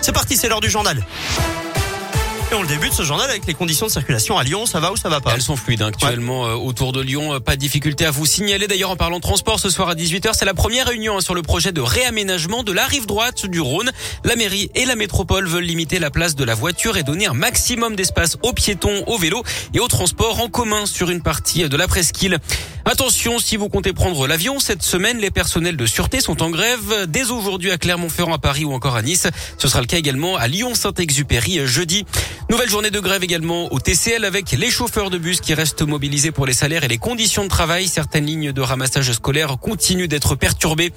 C'est parti, c'est l'heure du journal. Et on le débute ce journal avec les conditions de circulation à Lyon. Ça va ou ça va pas Elles sont fluides hein, actuellement euh, autour de Lyon. Euh, pas de difficulté à vous signaler. D'ailleurs, en parlant transport, ce soir à 18h, c'est la première réunion hein, sur le projet de réaménagement de la rive droite du Rhône. La mairie et la métropole veulent limiter la place de la voiture et donner un maximum d'espace aux piétons, aux vélos et aux transports en commun sur une partie de la presqu'île. Attention, si vous comptez prendre l'avion, cette semaine, les personnels de sûreté sont en grève dès aujourd'hui à Clermont-Ferrand, à Paris ou encore à Nice. Ce sera le cas également à Lyon-Saint-Exupéry jeudi. Nouvelle journée de grève également au TCL avec les chauffeurs de bus qui restent mobilisés pour les salaires et les conditions de travail. Certaines lignes de ramassage scolaire continuent d'être perturbées.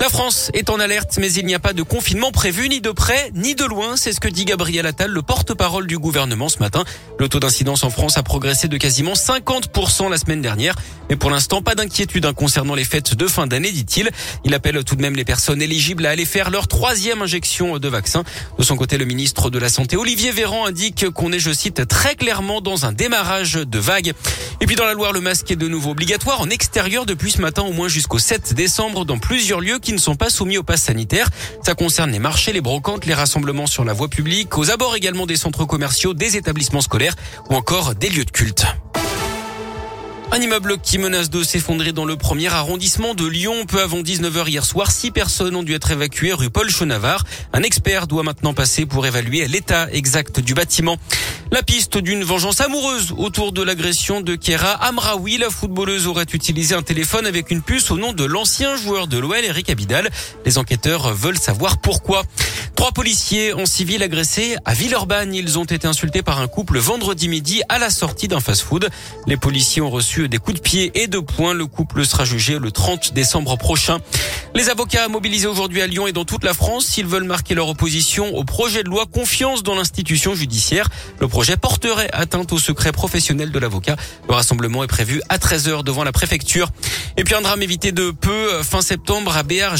La France est en alerte, mais il n'y a pas de confinement prévu ni de près ni de loin. C'est ce que dit Gabriel Attal, le porte-parole du gouvernement ce matin. Le taux d'incidence en France a progressé de quasiment 50% la semaine dernière. Mais pour l'instant, pas d'inquiétude hein, concernant les fêtes de fin d'année, dit-il. Il appelle tout de même les personnes éligibles à aller faire leur troisième injection de vaccin. De son côté, le ministre de la Santé, Olivier Véran, indique qu'on est, je cite, très clairement dans un démarrage de vague. Et puis dans la Loire, le masque est de nouveau obligatoire en extérieur depuis ce matin au moins jusqu'au 7 décembre dans plusieurs lieux qui ne sont pas soumis au pass sanitaire. Ça concerne les marchés, les brocantes, les rassemblements sur la voie publique, aux abords également des centres commerciaux, des établissements scolaires ou encore des lieux de culte. Un immeuble qui menace de s'effondrer dans le premier arrondissement de Lyon. Peu avant 19h hier soir, six personnes ont dû être évacuées rue Paul Chenavard. Un expert doit maintenant passer pour évaluer l'état exact du bâtiment. La piste d'une vengeance amoureuse autour de l'agression de Kera Amraoui. La footballeuse aurait utilisé un téléphone avec une puce au nom de l'ancien joueur de l'OL, Eric Abidal. Les enquêteurs veulent savoir pourquoi. Trois policiers en civil agressés à Villeurbanne. Ils ont été insultés par un couple vendredi midi à la sortie d'un fast-food. Les policiers ont reçu des coups de pied et de poing. Le couple sera jugé le 30 décembre prochain. Les avocats mobilisés aujourd'hui à Lyon et dans toute la France, s'ils veulent marquer leur opposition au projet de loi confiance dans l'institution judiciaire. Le projet porterait atteinte au secret professionnel de l'avocat. Le rassemblement est prévu à 13h devant la préfecture. Et puis un drame évité de peu fin septembre à Béar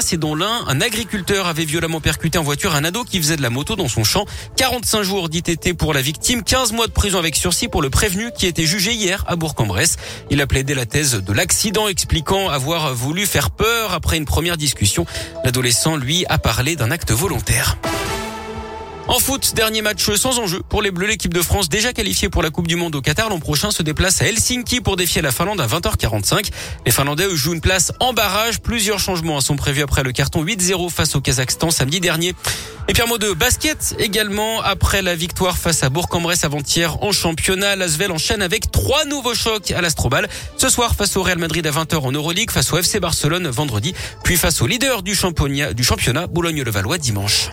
c'est dont l'un, un agriculteur avait violemment en voiture un ado qui faisait de la moto dans son champ. 45 jours d'ITT pour la victime, 15 mois de prison avec sursis pour le prévenu qui était jugé hier à Bourg-en-Bresse. Il a plaidé la thèse de l'accident expliquant avoir voulu faire peur après une première discussion, l'adolescent, lui, a parlé d'un acte volontaire. En foot, dernier match sans enjeu pour les Bleus. L'équipe de France, déjà qualifiée pour la Coupe du Monde au Qatar l'an prochain, se déplace à Helsinki pour défier la Finlande à 20h45. Les Finlandais jouent une place en barrage. Plusieurs changements sont prévus après le carton 8-0 face au Kazakhstan samedi dernier. Et puis un mot basket également après la victoire face à Bourg-en-Bresse avant-hier en championnat. L'Asvel enchaîne avec trois nouveaux chocs à l'Astrobal. Ce soir face au Real Madrid à 20h en Euroleague, face au FC Barcelone vendredi, puis face au leader du championnat, du championnat Boulogne-le-Valois dimanche.